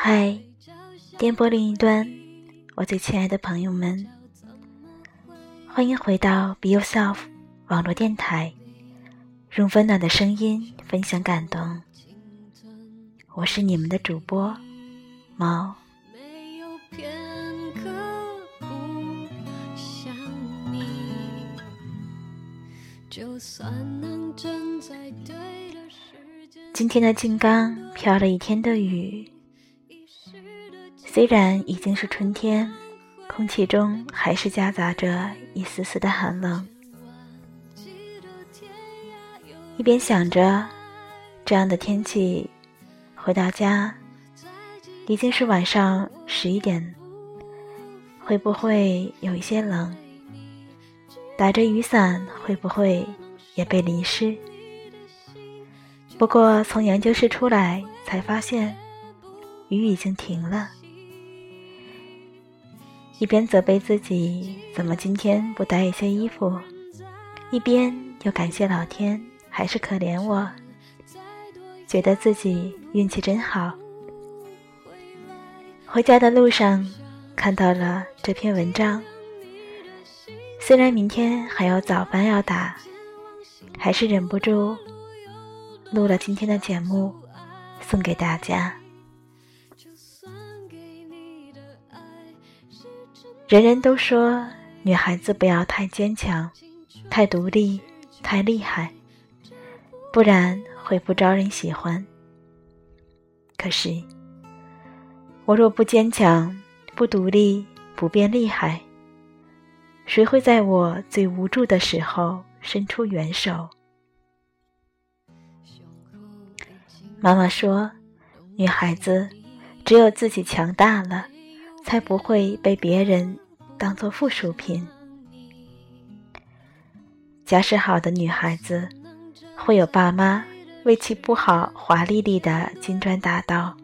嗨，电波另一端，我最亲爱的朋友们，欢迎回到 Be Yourself 网络电台，用温暖的声音分享感动。我是你们的主播猫。今天的金刚飘了一天的雨，虽然已经是春天，空气中还是夹杂着一丝丝的寒冷。一边想着这样的天气，回到家已经是晚上十一点，会不会有一些冷？打着雨伞会不会也被淋湿？不过从研究室出来才发现，雨已经停了。一边责备自己怎么今天不带一些衣服，一边又感谢老天还是可怜我，觉得自己运气真好。回家的路上看到了这篇文章。虽然明天还有早班要打，还是忍不住录了今天的节目，送给大家。人人都说女孩子不要太坚强、太独立、太厉害，不然会不招人喜欢。可是，我若不坚强、不独立、不变厉害。谁会在我最无助的时候伸出援手？妈妈说：“女孩子只有自己强大了，才不会被别人当做附属品。家世好的女孩子会有爸妈为其铺好华丽丽的金砖大道；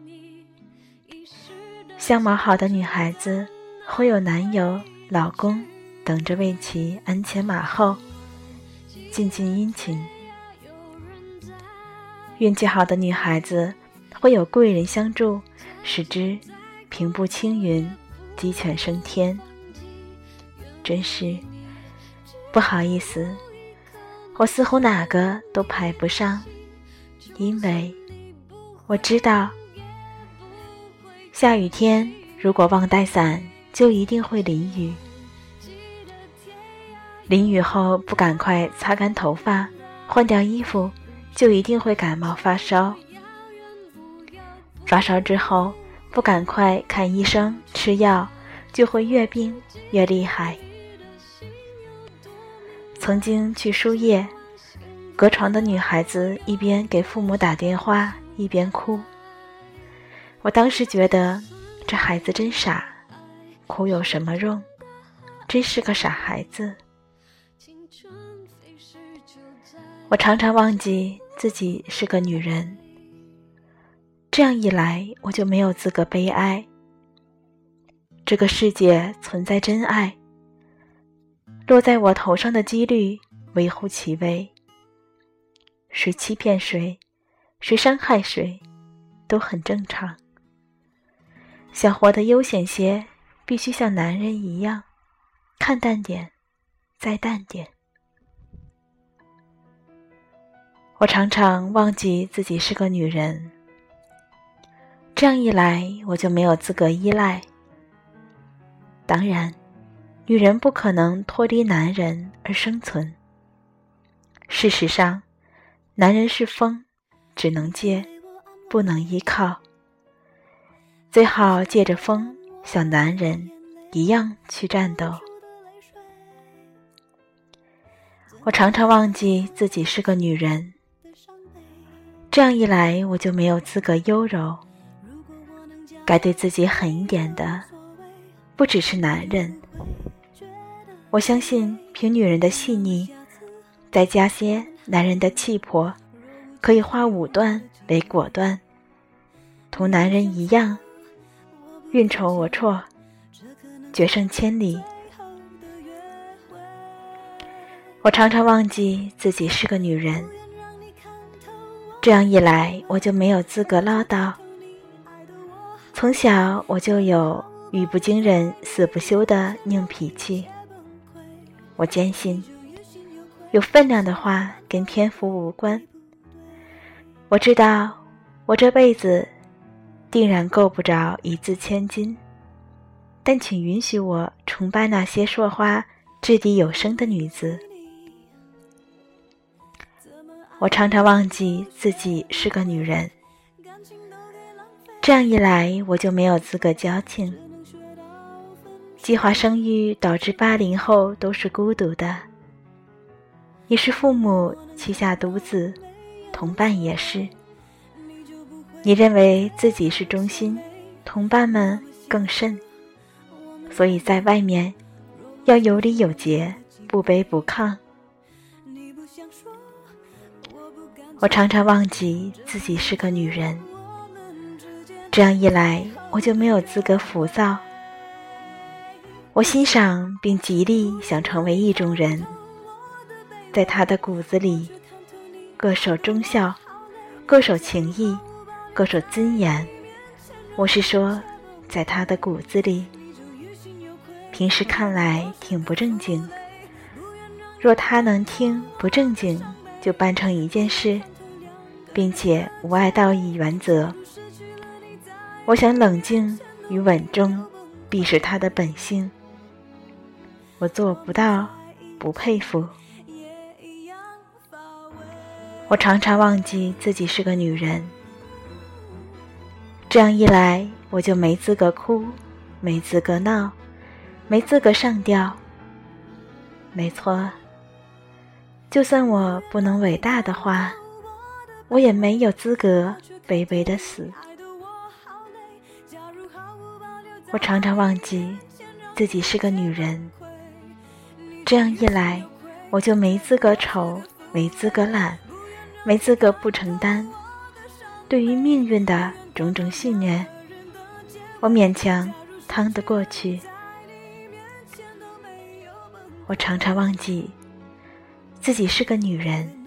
相貌好的女孩子会有男友、老公。”等着为其鞍前马后，尽尽殷勤。运气好的女孩子会有贵人相助，使之平步青云，鸡犬升天。真是不好意思，我似乎哪个都排不上，因为我知道，下雨天如果忘带伞，就一定会淋雨。淋雨后不赶快擦干头发、换掉衣服，就一定会感冒发烧。发烧之后不赶快看医生吃药，就会越病越厉害。曾经去输液，隔床的女孩子一边给父母打电话一边哭。我当时觉得这孩子真傻，哭有什么用？真是个傻孩子。我常常忘记自己是个女人，这样一来，我就没有资格悲哀。这个世界存在真爱，落在我头上的几率微乎其微。谁欺骗谁，谁伤害谁，都很正常。想活得悠闲些，必须像男人一样，看淡点，再淡点。我常常忘记自己是个女人，这样一来，我就没有资格依赖。当然，女人不可能脱离男人而生存。事实上，男人是风，只能借，不能依靠。最好借着风，像男人一样去战斗。我常常忘记自己是个女人。这样一来，我就没有资格优柔。该对自己狠一点的，不只是男人。我相信，凭女人的细腻，再加些男人的气魄，可以化武断为果断，同男人一样，运筹帷幄，决胜千里。我常常忘记自己是个女人。这样一来，我就没有资格唠叨。从小我就有语不惊人死不休的硬脾气。我坚信，有分量的话跟天赋无关。我知道，我这辈子定然够不着一字千金，但请允许我崇拜那些说话掷地有声的女子。我常常忘记自己是个女人。这样一来，我就没有资格矫情。计划生育导致八零后都是孤独的，你是父母膝下独子，同伴也是。你认为自己是中心，同伴们更甚。所以在外面要有礼有节，不卑不亢。我常常忘记自己是个女人。这样一来，我就没有资格浮躁。我欣赏并极力想成为一种人，在他的骨子里，各守忠孝，各守情义，各守尊严。我是说，在他的骨子里，平时看来挺不正经。若他能听不正经，就办成一件事，并且无碍道义原则。我想冷静与稳重，必是他的本性。我做不到，不佩服。我常常忘记自己是个女人，这样一来，我就没资格哭，没资格闹，没资格上吊。没错，就算我不能伟大的话，我也没有资格卑微的死。我常常忘记自己是个女人，这样一来，我就没资格丑，没资格懒，没资格不承担。对于命运的种种训练，我勉强趟得过去。我常常忘记自己是个女人，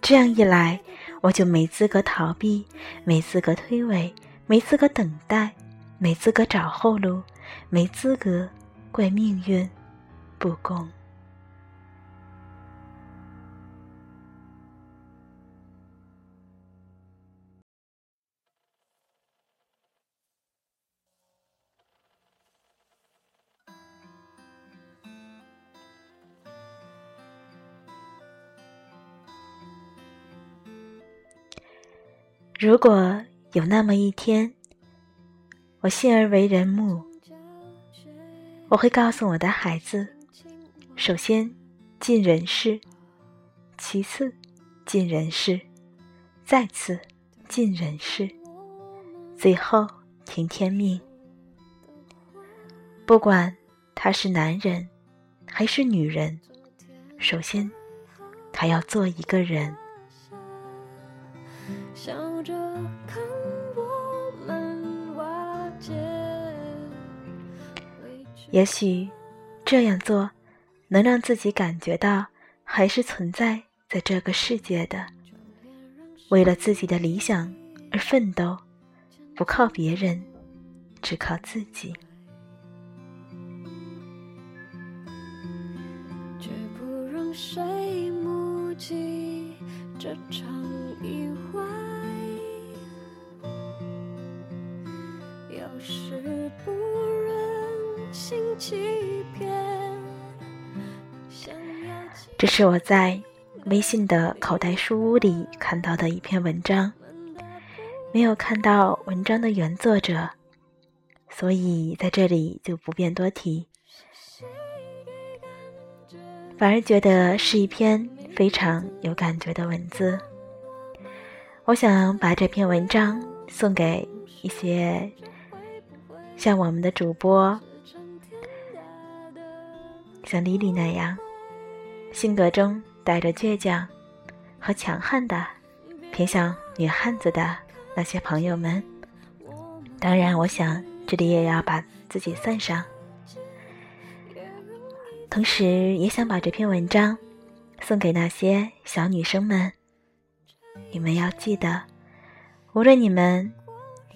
这样一来，我就没资格逃避，没资格推诿，没资格等待。没资格找后路，没资格怪命运不公。如果有那么一天，我信而为人母，我会告诉我的孩子：首先尽人事，其次尽人事，再次尽人事，最后听天命。不管他是男人还是女人，首先他要做一个人。笑着看我也许这样做能让自己感觉到还是存在在这个世界的，为了自己的理想而奋斗，不靠别人，只靠自己。绝不让谁目击这场意外。这是我在微信的口袋书屋里看到的一篇文章，没有看到文章的原作者，所以在这里就不便多提，反而觉得是一篇非常有感觉的文字。我想把这篇文章送给一些像我们的主播。像莉莉那样，性格中带着倔强和强悍的，偏向女汉子的那些朋友们，当然，我想这里也要把自己算上。同时，也想把这篇文章送给那些小女生们。你们要记得，无论你们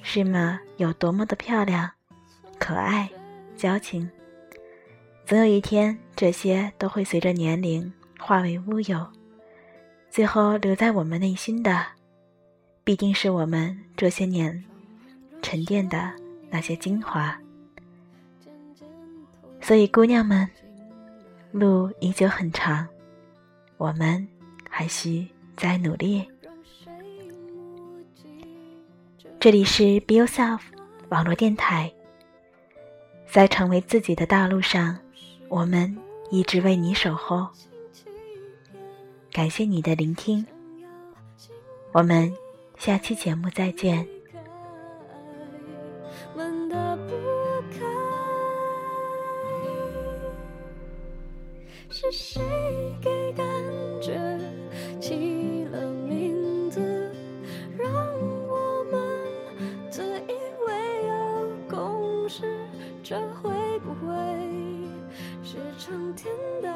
是么有多么的漂亮、可爱、矫情，总有一天，这些都会随着年龄化为乌有，最后留在我们内心的，必定是我们这些年沉淀的那些精华。所以，姑娘们，路依旧很长，我们还需再努力。这里是 Be Yourself 网络电台，在成为自己的道路上，我们一直为你守候。感谢你的聆听，我们下期节目再见。是谁给感觉上天的